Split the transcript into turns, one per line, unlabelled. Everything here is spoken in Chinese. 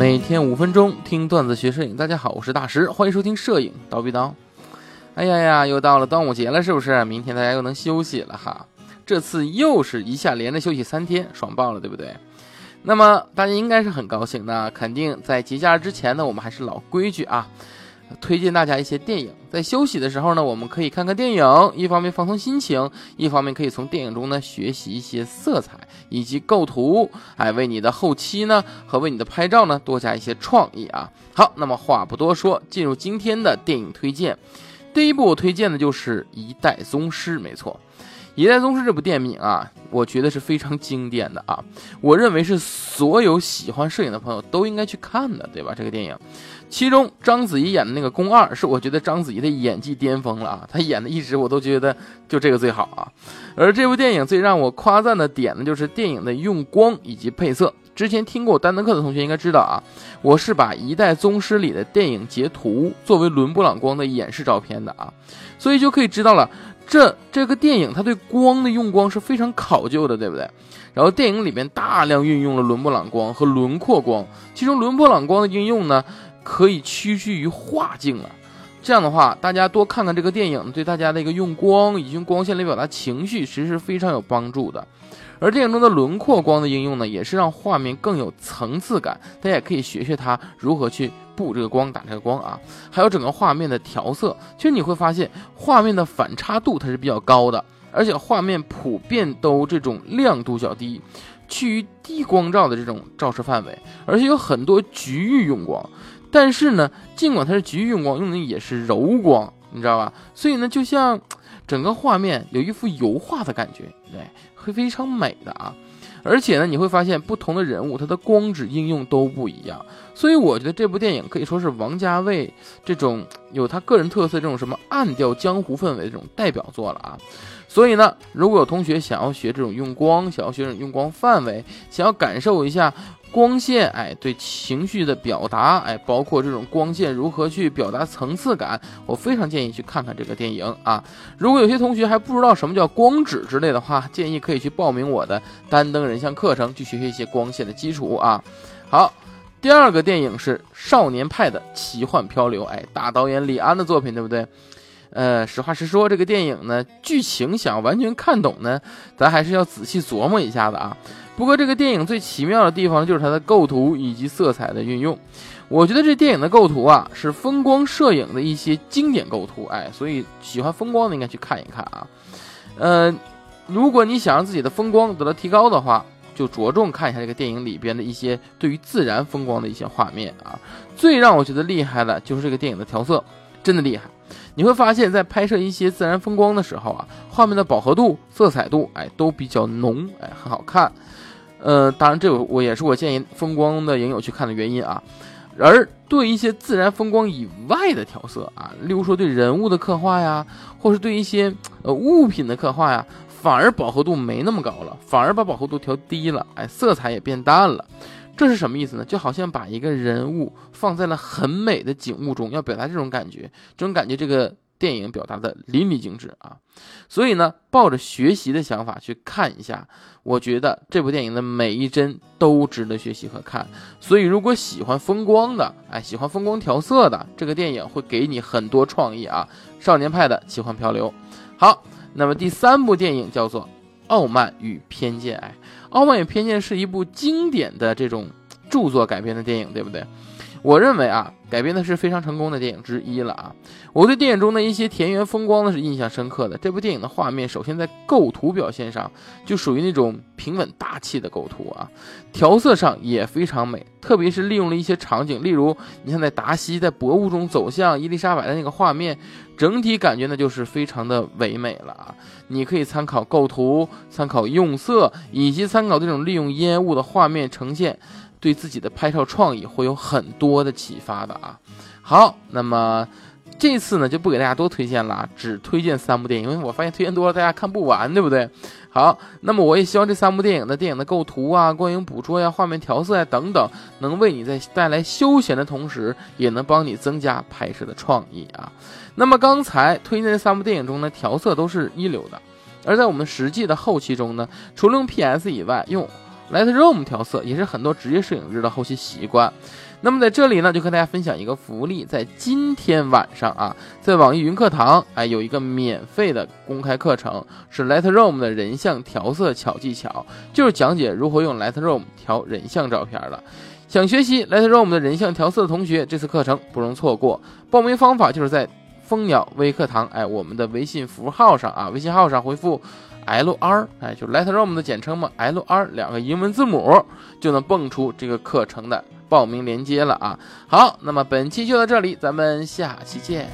每天五分钟听段子学摄影，大家好，我是大石，欢迎收听摄影叨逼叨。哎呀呀，又到了端午节了，是不是？明天大家又能休息了哈。这次又是一下连着休息三天，爽爆了，对不对？那么大家应该是很高兴的，肯定在节假日之前呢，我们还是老规矩啊。推荐大家一些电影，在休息的时候呢，我们可以看看电影，一方面放松心情，一方面可以从电影中呢学习一些色彩以及构图，哎，为你的后期呢和为你的拍照呢多加一些创意啊。好，那么话不多说，进入今天的电影推荐。第一部我推荐的就是《一代宗师》，没错，《一代宗师》这部电影啊，我觉得是非常经典的啊，我认为是所有喜欢摄影的朋友都应该去看的，对吧？这个电影。其中章子怡演的那个宫二是我觉得章子怡的演技巅峰了啊，她演的一直我都觉得就这个最好啊。而这部电影最让我夸赞的点呢，就是电影的用光以及配色。之前听过丹德克的同学应该知道啊，我是把《一代宗师》里的电影截图作为伦布朗光的演示照片的啊，所以就可以知道了，这这个电影它对光的用光是非常考究的，对不对？然后电影里面大量运用了伦勃朗光和轮廓光，其中伦勃朗光的应用呢。可以屈居于画境了，这样的话，大家多看看这个电影，对大家的一个用光以及用光线来表达情绪，其实是非常有帮助的。而电影中的轮廓光的应用呢，也是让画面更有层次感。大家也可以学学它如何去布这个光、打这个光啊，还有整个画面的调色。其实你会发现，画面的反差度它是比较高的，而且画面普遍都这种亮度较低，趋于低光照的这种照射范围，而且有很多局域用光。但是呢，尽管它是局域用光，用的也是柔光，你知道吧？所以呢，就像整个画面有一幅油画的感觉，对，会非常美的啊。而且呢，你会发现不同的人物，它的光纸应用都不一样。所以我觉得这部电影可以说是王家卫这种有他个人特色、这种什么暗调江湖氛围的这种代表作了啊。所以呢，如果有同学想要学这种用光，想要学这种用光范围，想要感受一下。光线，哎，对情绪的表达，哎，包括这种光线如何去表达层次感，我非常建议去看看这个电影啊。如果有些同学还不知道什么叫光纸之类的话，建议可以去报名我的单灯人像课程，去学学一些光线的基础啊。好，第二个电影是《少年派的奇幻漂流》，哎，大导演李安的作品，对不对？呃，实话实说，这个电影呢，剧情想完全看懂呢，咱还是要仔细琢磨一下的啊。不过这个电影最奇妙的地方就是它的构图以及色彩的运用。我觉得这电影的构图啊，是风光摄影的一些经典构图，哎，所以喜欢风光的应该去看一看啊。呃，如果你想让自己的风光得到提高的话，就着重看一下这个电影里边的一些对于自然风光的一些画面啊。最让我觉得厉害的就是这个电影的调色，真的厉害。你会发现在拍摄一些自然风光的时候啊，画面的饱和度、色彩度，哎，都比较浓，哎，很好看。呃，当然，这我也是我建议风光的影友去看的原因啊。而对一些自然风光以外的调色啊，例如说对人物的刻画呀，或是对一些呃物品的刻画呀，反而饱和度没那么高了，反而把饱和度调低了，哎，色彩也变淡了。这是什么意思呢？就好像把一个人物放在了很美的景物中，要表达这种感觉，这种感觉，这个。电影表达的淋漓尽致啊，所以呢，抱着学习的想法去看一下，我觉得这部电影的每一帧都值得学习和看。所以，如果喜欢风光的，哎，喜欢风光调色的，这个电影会给你很多创意啊。少年派的奇幻漂流。好，那么第三部电影叫做《傲慢与偏见》。哎，《傲慢与偏见》是一部经典的这种著作改编的电影，对不对？我认为啊，改编的是非常成功的电影之一了啊！我对电影中的一些田园风光呢是印象深刻的。这部电影的画面，首先在构图表现上就属于那种平稳大气的构图啊，调色上也非常美，特别是利用了一些场景，例如你像在达西在薄雾中走向伊丽莎白的那个画面，整体感觉呢就是非常的唯美了啊！你可以参考构图，参考用色，以及参考这种利用烟雾的画面呈现。对自己的拍照创意会有很多的启发的啊！好，那么这次呢就不给大家多推荐了，只推荐三部电影，因为我发现推荐多了大家看不完，对不对？好，那么我也希望这三部电影的电影的构图啊、光影捕捉呀、画面调色呀等等，能为你在带来休闲的同时，也能帮你增加拍摄的创意啊。那么刚才推荐的三部电影中呢，调色都是一流的，而在我们实际的后期中呢，除了用 PS 以外，用 Lightroom 调色也是很多职业摄影师的后期习惯。那么在这里呢，就跟大家分享一个福利，在今天晚上啊，在网易云课堂，哎，有一个免费的公开课程，是 Lightroom 的人像调色巧技巧，就是讲解如何用 Lightroom 调人像照片的。想学习 Lightroom 的人像调色的同学，这次课程不容错过。报名方法就是在蜂鸟微课堂，哎，我们的微信符号上啊，微信号上回复 L R，哎，就 Letter Room 的简称嘛，L R 两个英文字母就能蹦出这个课程的。报名链接了啊！好，那么本期就到这里，咱们下期见。